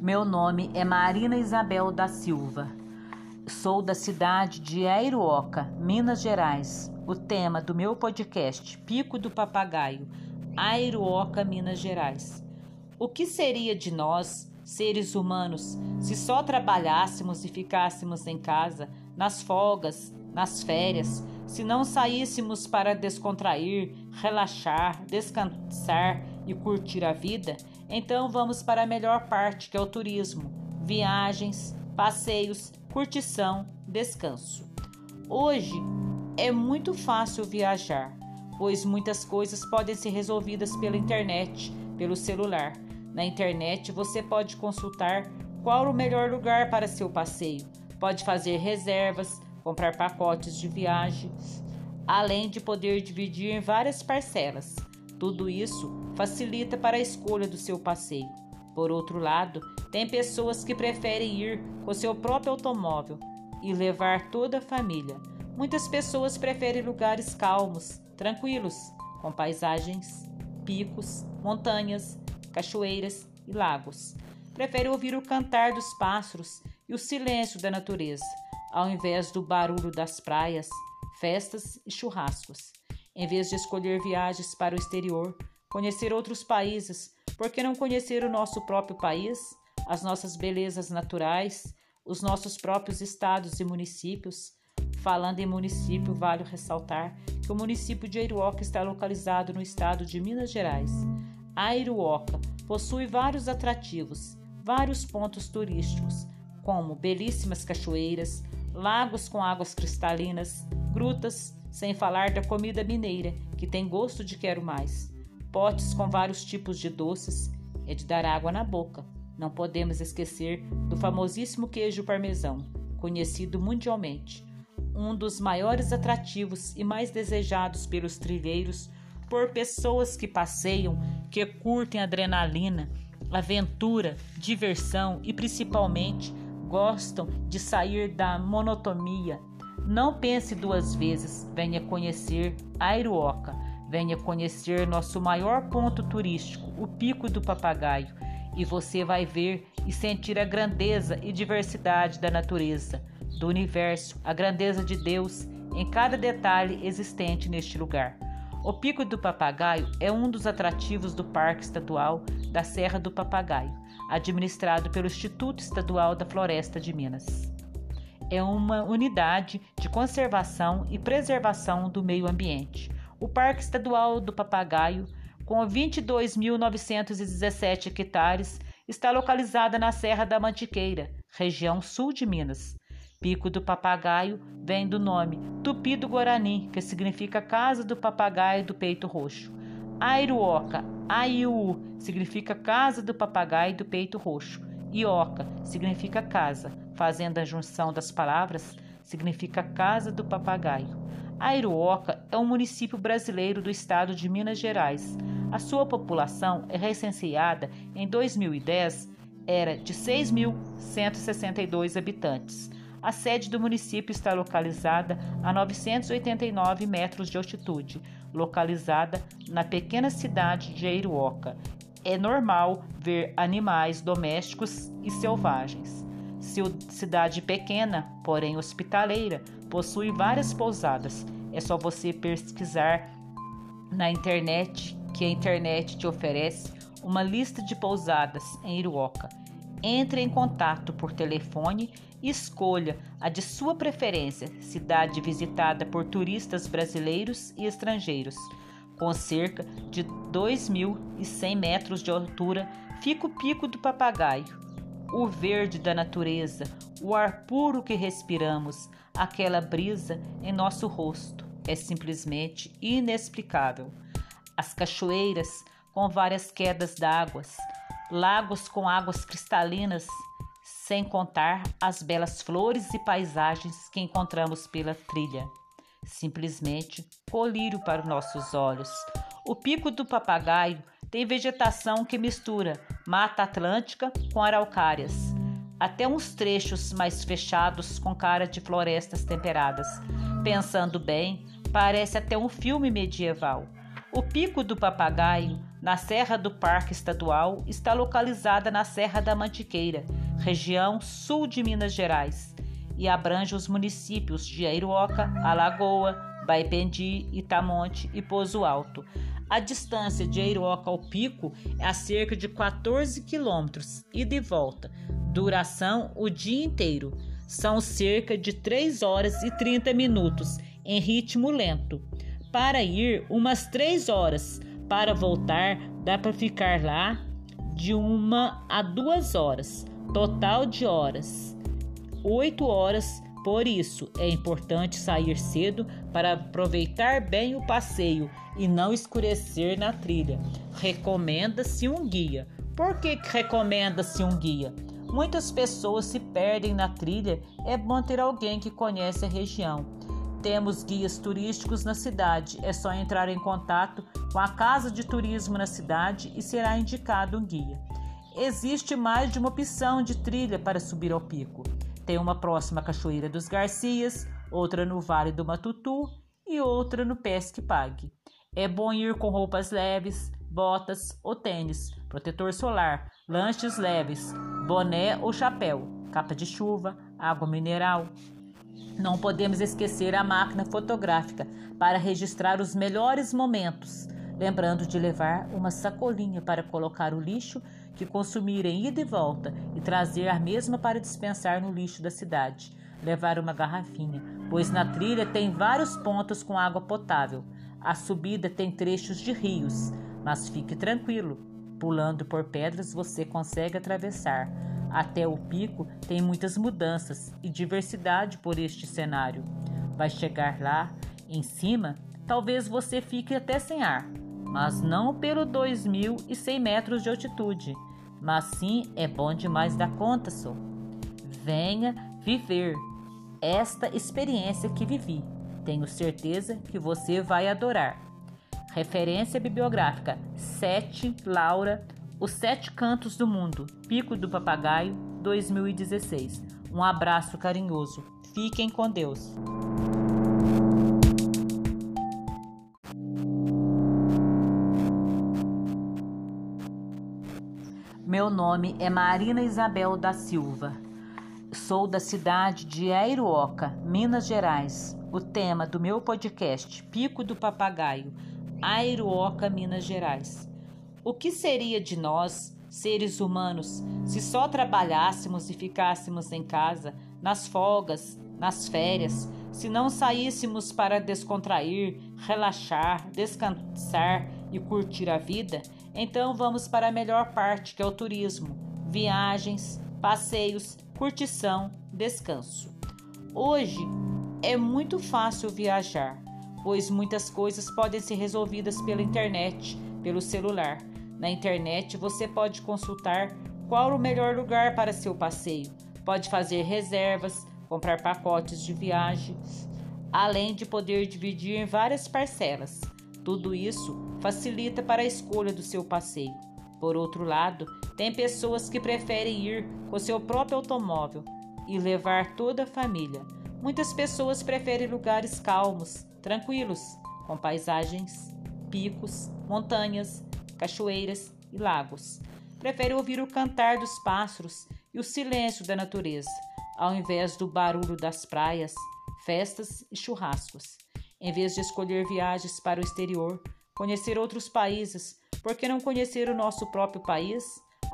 Meu nome é Marina Isabel da Silva. Sou da cidade de Airuoca, Minas Gerais. O tema do meu podcast, Pico do Papagaio, Airuoca, Minas Gerais. O que seria de nós, seres humanos, se só trabalhássemos e ficássemos em casa, nas folgas, nas férias, se não saíssemos para descontrair, relaxar, descansar e curtir a vida? Então vamos para a melhor parte, que é o turismo, viagens, passeios, curtição, descanso. Hoje é muito fácil viajar, pois muitas coisas podem ser resolvidas pela internet, pelo celular. Na internet você pode consultar qual o melhor lugar para seu passeio, pode fazer reservas, comprar pacotes de viagens, além de poder dividir em várias parcelas. Tudo isso facilita para a escolha do seu passeio. Por outro lado, tem pessoas que preferem ir com seu próprio automóvel e levar toda a família. Muitas pessoas preferem lugares calmos, tranquilos, com paisagens, picos, montanhas, cachoeiras e lagos. Preferem ouvir o cantar dos pássaros e o silêncio da natureza, ao invés do barulho das praias, festas e churrascos. Em vez de escolher viagens para o exterior, conhecer outros países por que não conhecer o nosso próprio país, as nossas belezas naturais, os nossos próprios estados e municípios? Falando em município, vale ressaltar que o município de Airuoca está localizado no estado de Minas Gerais. Airuoca possui vários atrativos, vários pontos turísticos, como belíssimas cachoeiras, lagos com águas cristalinas, grutas, sem falar da comida mineira, que tem gosto de quero mais potes com vários tipos de doces, é de dar água na boca. Não podemos esquecer do famosíssimo queijo parmesão, conhecido mundialmente, um dos maiores atrativos e mais desejados pelos trilheiros por pessoas que passeiam, que curtem adrenalina, aventura, diversão e principalmente gostam de sair da monotonia. Não pense duas vezes, venha conhecer Airuoca Venha conhecer nosso maior ponto turístico, o Pico do Papagaio, e você vai ver e sentir a grandeza e diversidade da natureza, do universo, a grandeza de Deus em cada detalhe existente neste lugar. O Pico do Papagaio é um dos atrativos do Parque Estadual da Serra do Papagaio, administrado pelo Instituto Estadual da Floresta de Minas. É uma unidade de conservação e preservação do meio ambiente o Parque Estadual do Papagaio, com 22.917 hectares, está localizada na Serra da Mantiqueira, região sul de Minas. Pico do Papagaio vem do nome Tupi do Guarani, que significa Casa do Papagaio do Peito Roxo. Airuoca, Aiu, significa Casa do Papagaio do Peito Roxo. Ioca significa casa, fazendo a junção das palavras, significa Casa do Papagaio. Airuoca é um município brasileiro do estado de Minas Gerais. A sua população é recenseada em 2010 era de 6.162 habitantes. A sede do município está localizada a 989 metros de altitude, localizada na pequena cidade de Airuoca. É normal ver animais domésticos e selvagens. Cidade pequena, porém hospitaleira, possui várias pousadas. É só você pesquisar na internet que a internet te oferece uma lista de pousadas em Iruoca. Entre em contato por telefone e escolha a de sua preferência, cidade visitada por turistas brasileiros e estrangeiros. Com cerca de 2.100 metros de altura, fica o Pico do Papagaio, o verde da natureza, o ar puro que respiramos, aquela brisa em nosso rosto. É simplesmente inexplicável. As cachoeiras com várias quedas d'águas, lagos com águas cristalinas, sem contar as belas flores e paisagens que encontramos pela trilha. Simplesmente colírio para os nossos olhos. O pico do papagaio tem vegetação que mistura Mata Atlântica com araucárias, até uns trechos mais fechados com cara de florestas temperadas. Pensando bem, parece até um filme medieval. O Pico do Papagaio, na Serra do Parque Estadual, está localizada na Serra da Mantiqueira, região sul de Minas Gerais, e abrange os municípios de Airuoca, Alagoa, Baipendi, Itamonte e Pozo Alto. A distância de Airuoca ao pico é a cerca de 14 quilômetros, e volta. Duração o dia inteiro. São cerca de 3 horas e 30 minutos, em ritmo lento. Para ir, umas três horas. Para voltar, dá para ficar lá de uma a duas horas. Total de horas. Oito horas. Por isso, é importante sair cedo para aproveitar bem o passeio e não escurecer na trilha. Recomenda-se um guia. Por que recomenda-se um guia? Muitas pessoas se perdem na trilha, é bom ter alguém que conhece a região. Temos guias turísticos na cidade. É só entrar em contato com a casa de turismo na cidade e será indicado um guia. Existe mais de uma opção de trilha para subir ao pico. Tem uma próxima à Cachoeira dos Garcias, outra no Vale do Matutu e outra no Pesque Pague. É bom ir com roupas leves, botas ou tênis, protetor solar, lanches leves, boné ou chapéu, capa de chuva, água mineral, não podemos esquecer a máquina fotográfica para registrar os melhores momentos, lembrando de levar uma sacolinha para colocar o lixo que consumirem ida e volta e trazer a mesma para dispensar no lixo da cidade. Levar uma garrafinha, pois na trilha tem vários pontos com água potável. A subida tem trechos de rios, mas fique tranquilo, pulando por pedras você consegue atravessar. Até o pico tem muitas mudanças e diversidade por este cenário. Vai chegar lá, em cima, talvez você fique até sem ar, mas não pelo 2.100 metros de altitude. Mas sim é bom demais da conta, só. Venha viver esta experiência que vivi. Tenho certeza que você vai adorar. Referência bibliográfica 7 Laura os Sete Cantos do Mundo, Pico do Papagaio, 2016. Um abraço carinhoso. Fiquem com Deus. Meu nome é Marina Isabel da Silva. Sou da cidade de Airuoca, Minas Gerais. O tema do meu podcast, Pico do Papagaio, Airuoca, Minas Gerais. O que seria de nós, seres humanos, se só trabalhássemos e ficássemos em casa, nas folgas, nas férias, se não saíssemos para descontrair, relaxar, descansar e curtir a vida? Então vamos para a melhor parte, que é o turismo: viagens, passeios, curtição, descanso. Hoje é muito fácil viajar, pois muitas coisas podem ser resolvidas pela internet, pelo celular. Na internet você pode consultar qual o melhor lugar para seu passeio, pode fazer reservas, comprar pacotes de viagens, além de poder dividir em várias parcelas. Tudo isso facilita para a escolha do seu passeio. Por outro lado, tem pessoas que preferem ir com seu próprio automóvel e levar toda a família. Muitas pessoas preferem lugares calmos, tranquilos, com paisagens, picos, montanhas, cachoeiras e lagos. Prefere ouvir o cantar dos pássaros e o silêncio da natureza, ao invés do barulho das praias, festas e churrascos. Em vez de escolher viagens para o exterior, conhecer outros países, por que não conhecer o nosso próprio país,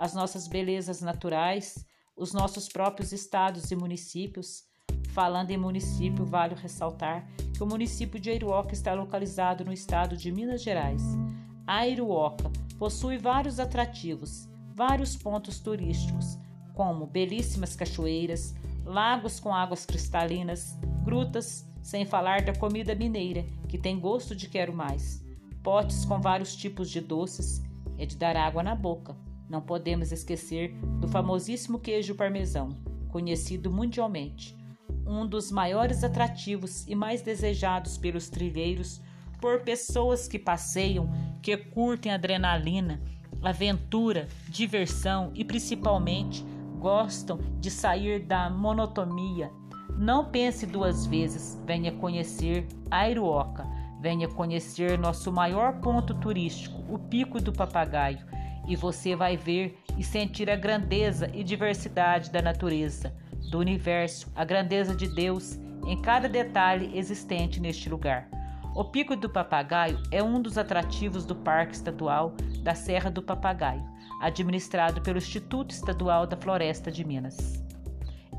as nossas belezas naturais, os nossos próprios estados e municípios? Falando em município, vale ressaltar que o município de Airuoca está localizado no estado de Minas Gerais. Airuoca possui vários atrativos, vários pontos turísticos, como belíssimas cachoeiras, lagos com águas cristalinas, grutas, sem falar da comida mineira, que tem gosto de quero mais. Potes com vários tipos de doces, é de dar água na boca. Não podemos esquecer do famosíssimo queijo parmesão, conhecido mundialmente, um dos maiores atrativos e mais desejados pelos trilheiros por pessoas que passeiam, que curtem adrenalina, aventura, diversão e principalmente gostam de sair da monotonia. Não pense duas vezes, venha conhecer Airuoca. Venha conhecer nosso maior ponto turístico, o Pico do Papagaio, e você vai ver e sentir a grandeza e diversidade da natureza, do universo, a grandeza de Deus em cada detalhe existente neste lugar. O Pico do Papagaio é um dos atrativos do Parque Estadual da Serra do Papagaio, administrado pelo Instituto Estadual da Floresta de Minas.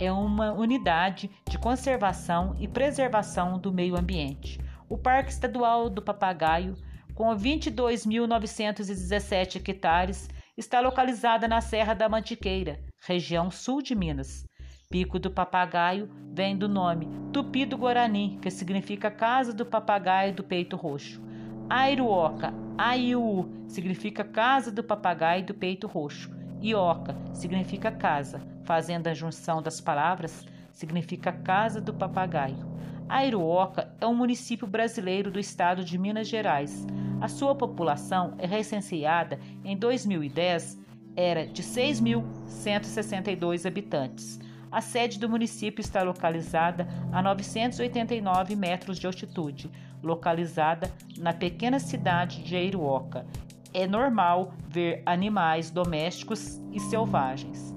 É uma unidade de conservação e preservação do meio ambiente o Parque Estadual do Papagaio, com 22.917 hectares, está localizada na Serra da Mantiqueira, região sul de Minas. Pico do Papagaio vem do nome Tupi do Guarani, que significa Casa do Papagaio do Peito Roxo. Airuoca, Aiu, significa Casa do Papagaio do Peito Roxo. Ioca significa casa, fazendo a junção das palavras, significa Casa do Papagaio. Airuoca é um município brasileiro do estado de Minas Gerais. A sua população é recenseada em 2010 era de 6.162 habitantes. A sede do município está localizada a 989 metros de altitude, localizada na pequena cidade de Airuoca. É normal ver animais domésticos e selvagens.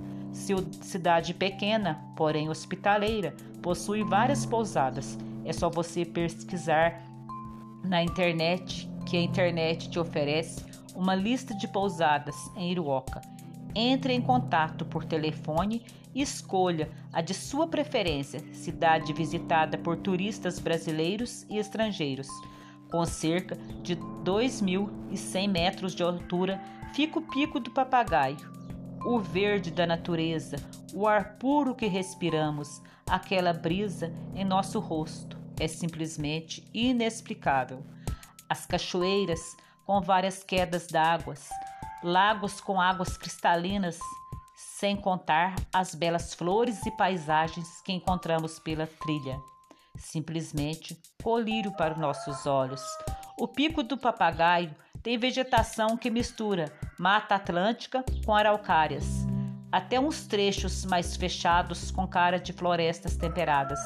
Cidade pequena, porém hospitaleira, possui várias pousadas. É só você pesquisar na internet que a internet te oferece uma lista de pousadas em Iruoca. Entre em contato por telefone e escolha a de sua preferência, cidade visitada por turistas brasileiros e estrangeiros. Com cerca de 2.100 metros de altura, fica o Pico do Papagaio, o verde da natureza, o ar puro que respiramos, aquela brisa em nosso rosto. É simplesmente inexplicável. As cachoeiras com várias quedas d'água, lagos com águas cristalinas, sem contar as belas flores e paisagens que encontramos pela trilha. Simplesmente colírio para os nossos olhos. O pico do papagaio tem vegetação que mistura mata atlântica com araucárias, até uns trechos mais fechados com cara de florestas temperadas.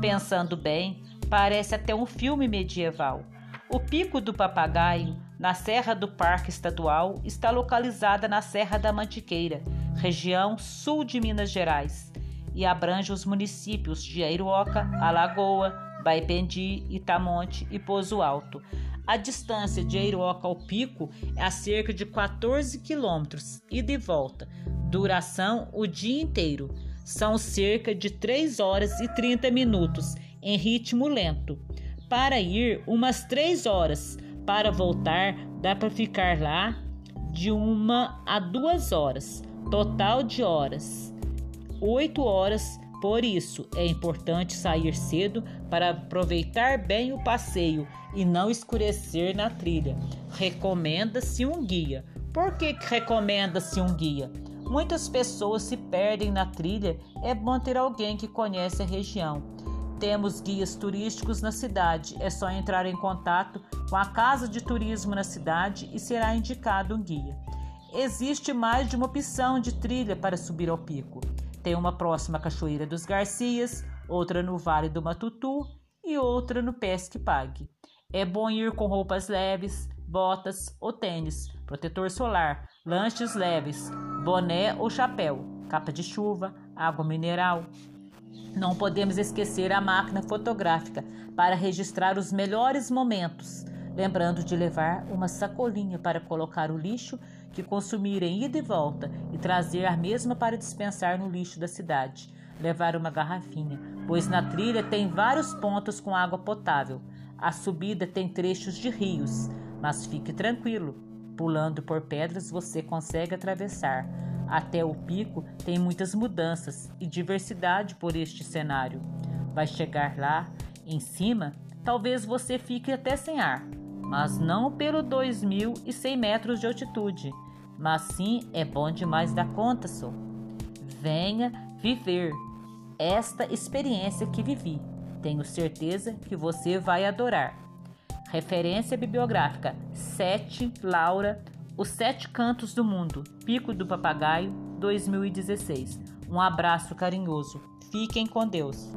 Pensando bem, parece até um filme medieval. O Pico do Papagaio, na Serra do Parque Estadual, está localizada na Serra da Mantiqueira, região sul de Minas Gerais, e abrange os municípios de Airuoca, Alagoa, Baipendi, Itamonte e Pozo Alto. A distância de Eiroca ao pico é a cerca de 14 quilômetros e de volta. Duração o dia inteiro. São cerca de 3 horas e 30 minutos em ritmo lento. Para ir, umas 3 horas. Para voltar, dá para ficar lá de uma a duas horas. Total de horas. 8 horas por isso, é importante sair cedo para aproveitar bem o passeio e não escurecer na trilha. Recomenda-se um guia. Por que recomenda-se um guia? Muitas pessoas se perdem na trilha, é bom ter alguém que conhece a região. Temos guias turísticos na cidade, é só entrar em contato com a casa de turismo na cidade e será indicado um guia. Existe mais de uma opção de trilha para subir ao pico. Tem uma próxima Cachoeira dos Garcias, outra no Vale do Matutu e outra no Pesque Pague. É bom ir com roupas leves, botas ou tênis, protetor solar, lanches leves, boné ou chapéu, capa de chuva, água mineral. Não podemos esquecer a máquina fotográfica para registrar os melhores momentos, lembrando de levar uma sacolinha para colocar o lixo que consumirem ida e volta e trazer a mesma para dispensar no lixo da cidade. Levar uma garrafinha, pois na trilha tem vários pontos com água potável. A subida tem trechos de rios, mas fique tranquilo, pulando por pedras você consegue atravessar. Até o pico tem muitas mudanças e diversidade por este cenário. Vai chegar lá, em cima, talvez você fique até sem ar, mas não pelo 2.100 metros de altitude mas sim é bom demais da conta, só. Venha viver esta experiência que vivi. Tenho certeza que você vai adorar. Referência bibliográfica: 7 Laura, Os Sete Cantos do Mundo, Pico do Papagaio, 2016. Um abraço carinhoso. Fiquem com Deus.